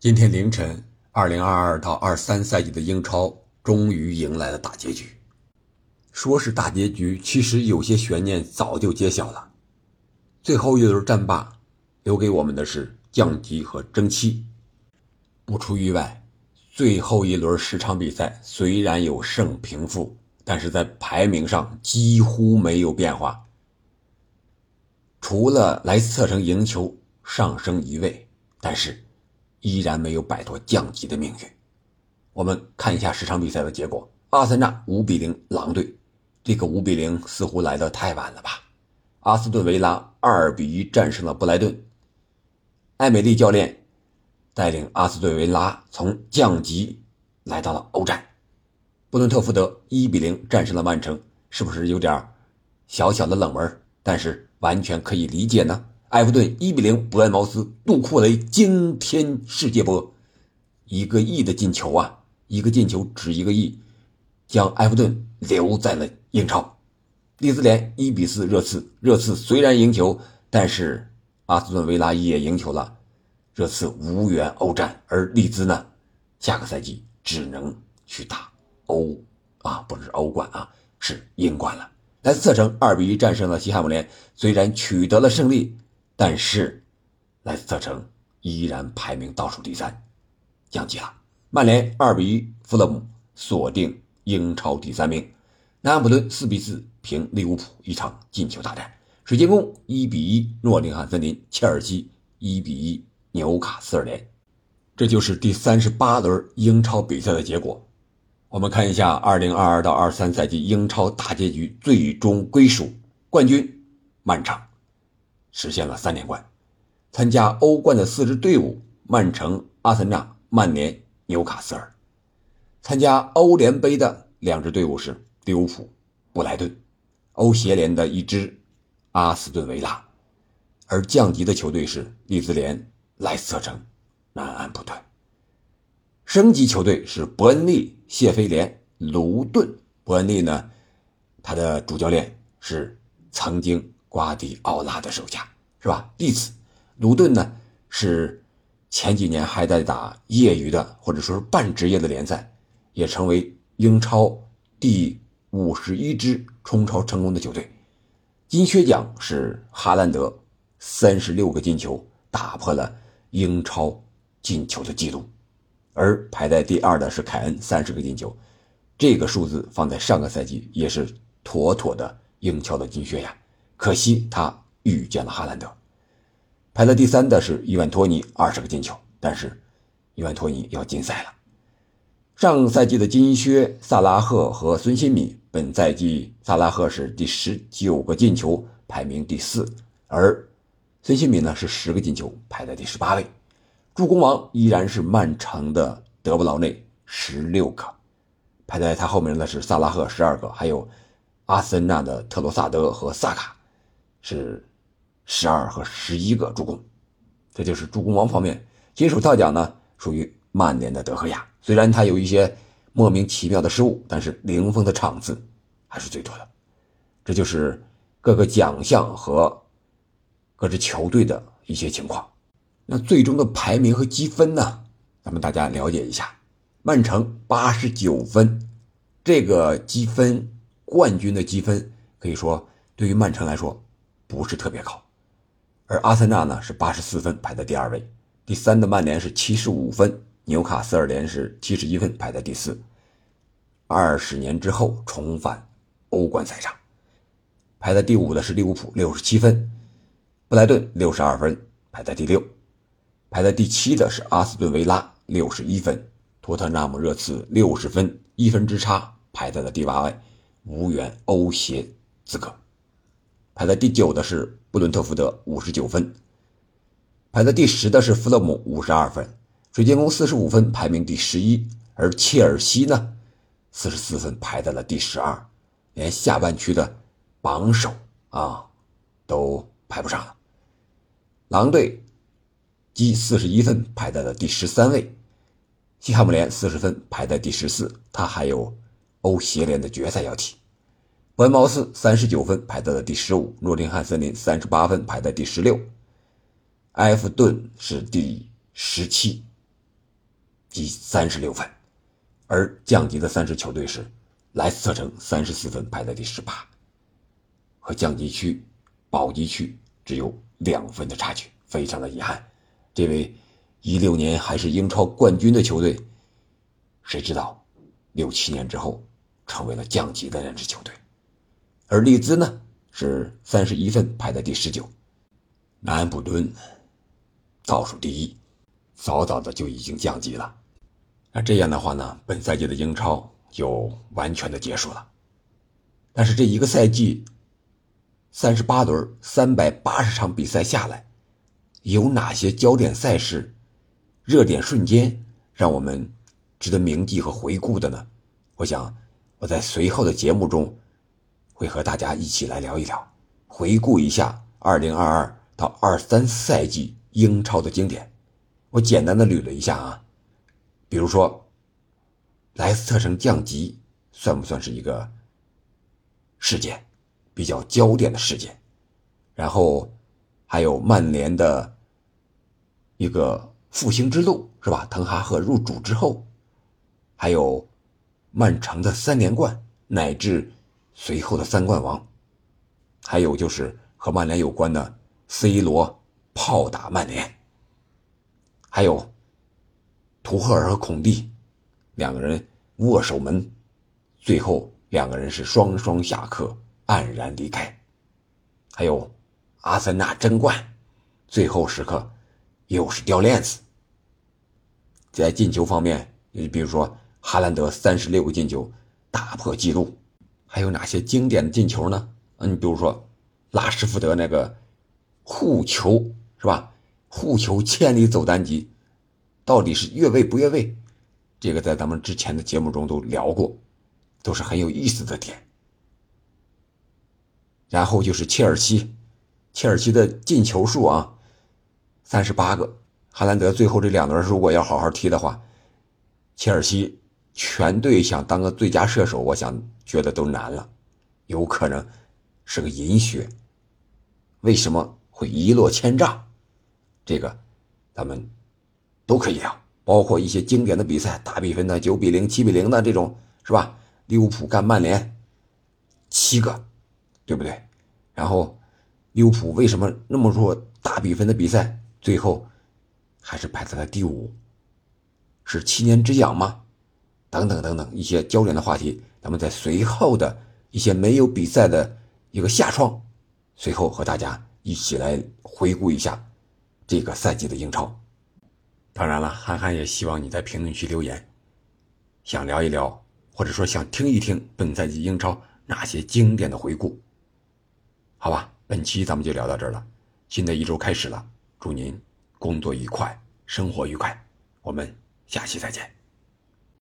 今天凌晨，二零二二到二三赛季的英超终于迎来了大结局。说是大结局，其实有些悬念早就揭晓了。最后一轮战罢，留给我们的是降级和争七。不出意外，最后一轮十场比赛虽然有胜平负，但是在排名上几乎没有变化，除了莱斯特城赢球上升一位，但是。依然没有摆脱降级的命运。我们看一下十场比赛的结果：阿森纳五比零狼队，这个五比零似乎来得太晚了吧？阿斯顿维拉二比一战胜了布莱顿，艾美丽教练带领阿斯顿维拉从降级来到了欧战。布伦特福德一比零战胜了曼城，是不是有点小小的冷门？但是完全可以理解呢。埃弗顿一比零伯恩茅斯，杜库雷惊天世界波，一个亿的进球啊！一个进球值一个亿，将埃弗顿留在了英超。利兹联一比四热刺，热刺虽然赢球，但是阿斯顿维拉也赢球了，热刺无缘欧战，而利兹呢，下个赛季只能去打欧啊，不是欧冠啊，是英冠了。莱斯特城二比一战胜了西汉姆联，虽然取得了胜利。但是，莱斯特城依然排名倒数第三，降级了。曼联二比一富勒姆锁定英超第三名。南安普顿四比四平利物浦，一场进球大战。水晶宫一比一诺丁汉森林，切尔西一比一纽卡斯尔联。这就是第三十八轮英超比赛的结果。我们看一下二零二二到二三赛季英超大结局最终归属冠军：曼城。实现了三连冠，参加欧冠的四支队伍：曼城、阿森纳、曼联、纽卡斯尔；参加欧联杯的两支队伍是利物浦、布莱顿；欧协联的一支阿斯顿维拉；而降级的球队是利兹联、莱斯特城、南安普顿；升级球队是伯恩利、谢菲联、卢顿。伯恩利呢，他的主教练是曾经。瓜迪奥拉的手下是吧？弟子卢顿呢是前几年还在打业余的或者说是半职业的联赛，也成为英超第五十一支冲超成功的球队。金靴奖是哈兰德三十六个进球，打破了英超进球的记录，而排在第二的是凯恩三十个进球，这个数字放在上个赛季也是妥妥的英超的金靴呀。可惜他遇见了哈兰德，排在第三的是伊万托尼，二十个进球，但是伊万托尼要禁赛了。上赛季的金靴萨拉赫和孙兴敏，本赛季萨拉赫是第十九个进球，排名第四，而孙兴敏呢是十个进球，排在第十八位。助攻王依然是曼城的德布劳内，十六个，排在他后面的是萨拉赫十二个，还有阿森纳的特罗萨德和萨卡。是十二和十一个助攻，这就是助攻王方面。金手套奖呢，属于曼联的德赫亚，虽然他有一些莫名其妙的失误，但是零封的场次还是最多的。这就是各个奖项和各支球队的一些情况。那最终的排名和积分呢？咱们大家了解一下。曼城八十九分，这个积分冠军的积分可以说对于曼城来说。不是特别高，而阿森纳呢是八十四分，排在第二位。第三的曼联是七十五分，纽卡斯尔联是七十一分，排在第四。二十年之后重返欧冠赛场，排在第五的是利物浦，六十七分；布莱顿六十二分，排在第六。排在第七的是阿斯顿维拉，六十一分；托特纳姆热刺六十分，一分之差，排在了第八位，无缘欧协资格。排在第九的是布伦特福德，五十九分；排在第十的是弗勒姆，五十二分；水晶宫四十五分，排名第十一；而切尔西呢，四十四分，排在了第十二，连下半区的榜首啊都排不上了。狼队积四十一分，排在了第十三位；西汉姆联四十分，排在第十四，他还有欧协联的决赛要踢。文茅斯三十九分排在了第十五，诺丁汉森林三十八分排在第十六，埃弗顿是第十七，积三十六分，而降级的三支球队是莱斯特城三十四分排在第十八，和降级区、保级区只有两分的差距，非常的遗憾。这位一六年还是英超冠军的球队，谁知道六七年之后成为了降级的那支球队，而利兹呢是三十一分排在第十九，南安普敦倒数第一。早早的就已经降级了，那这样的话呢，本赛季的英超就完全的结束了。但是这一个赛季，三十八轮、三百八十场比赛下来，有哪些焦点赛事、热点瞬间让我们值得铭记和回顾的呢？我想我在随后的节目中会和大家一起来聊一聊，回顾一下二零二二到二三赛季英超的经典。我简单的捋了一下啊，比如说，莱斯特城降级算不算是一个事件，比较焦点的事件？然后还有曼联的一个复兴之路是吧？滕哈赫入主之后，还有曼城的三连冠乃至随后的三冠王，还有就是和曼联有关的 C 罗炮打曼联。还有，图赫尔和孔蒂两个人握手门，最后两个人是双双下课，黯然离开。还有阿森纳争冠，最后时刻又是掉链子。在进球方面，你比如说哈兰德三十六个进球打破纪录，还有哪些经典的进球呢？嗯，你比如说拉什福德那个护球是吧？护球千里走单骑，到底是越位不越位？这个在咱们之前的节目中都聊过，都是很有意思的点。然后就是切尔西，切尔西的进球数啊，三十八个。哈兰德最后这两轮如果要好好踢的话，切尔西全队想当个最佳射手，我想觉得都难了，有可能是个银靴。为什么会一落千丈？这个，咱们都可以聊，包括一些经典的比赛，大比分的九比零、七比零的这种，是吧？利物浦干曼联，七个，对不对？然后，利物浦为什么那么多大比分的比赛，最后还是排在了第五？是七年之痒吗？等等等等一些焦点的话题，咱们在随后的一些没有比赛的一个下窗，随后和大家一起来回顾一下。这个赛季的英超，当然了，涵涵也希望你在评论区留言，想聊一聊，或者说想听一听本赛季英超哪些经典的回顾。好吧，本期咱们就聊到这儿了。新的一周开始了，祝您工作愉快，生活愉快，我们下期再见。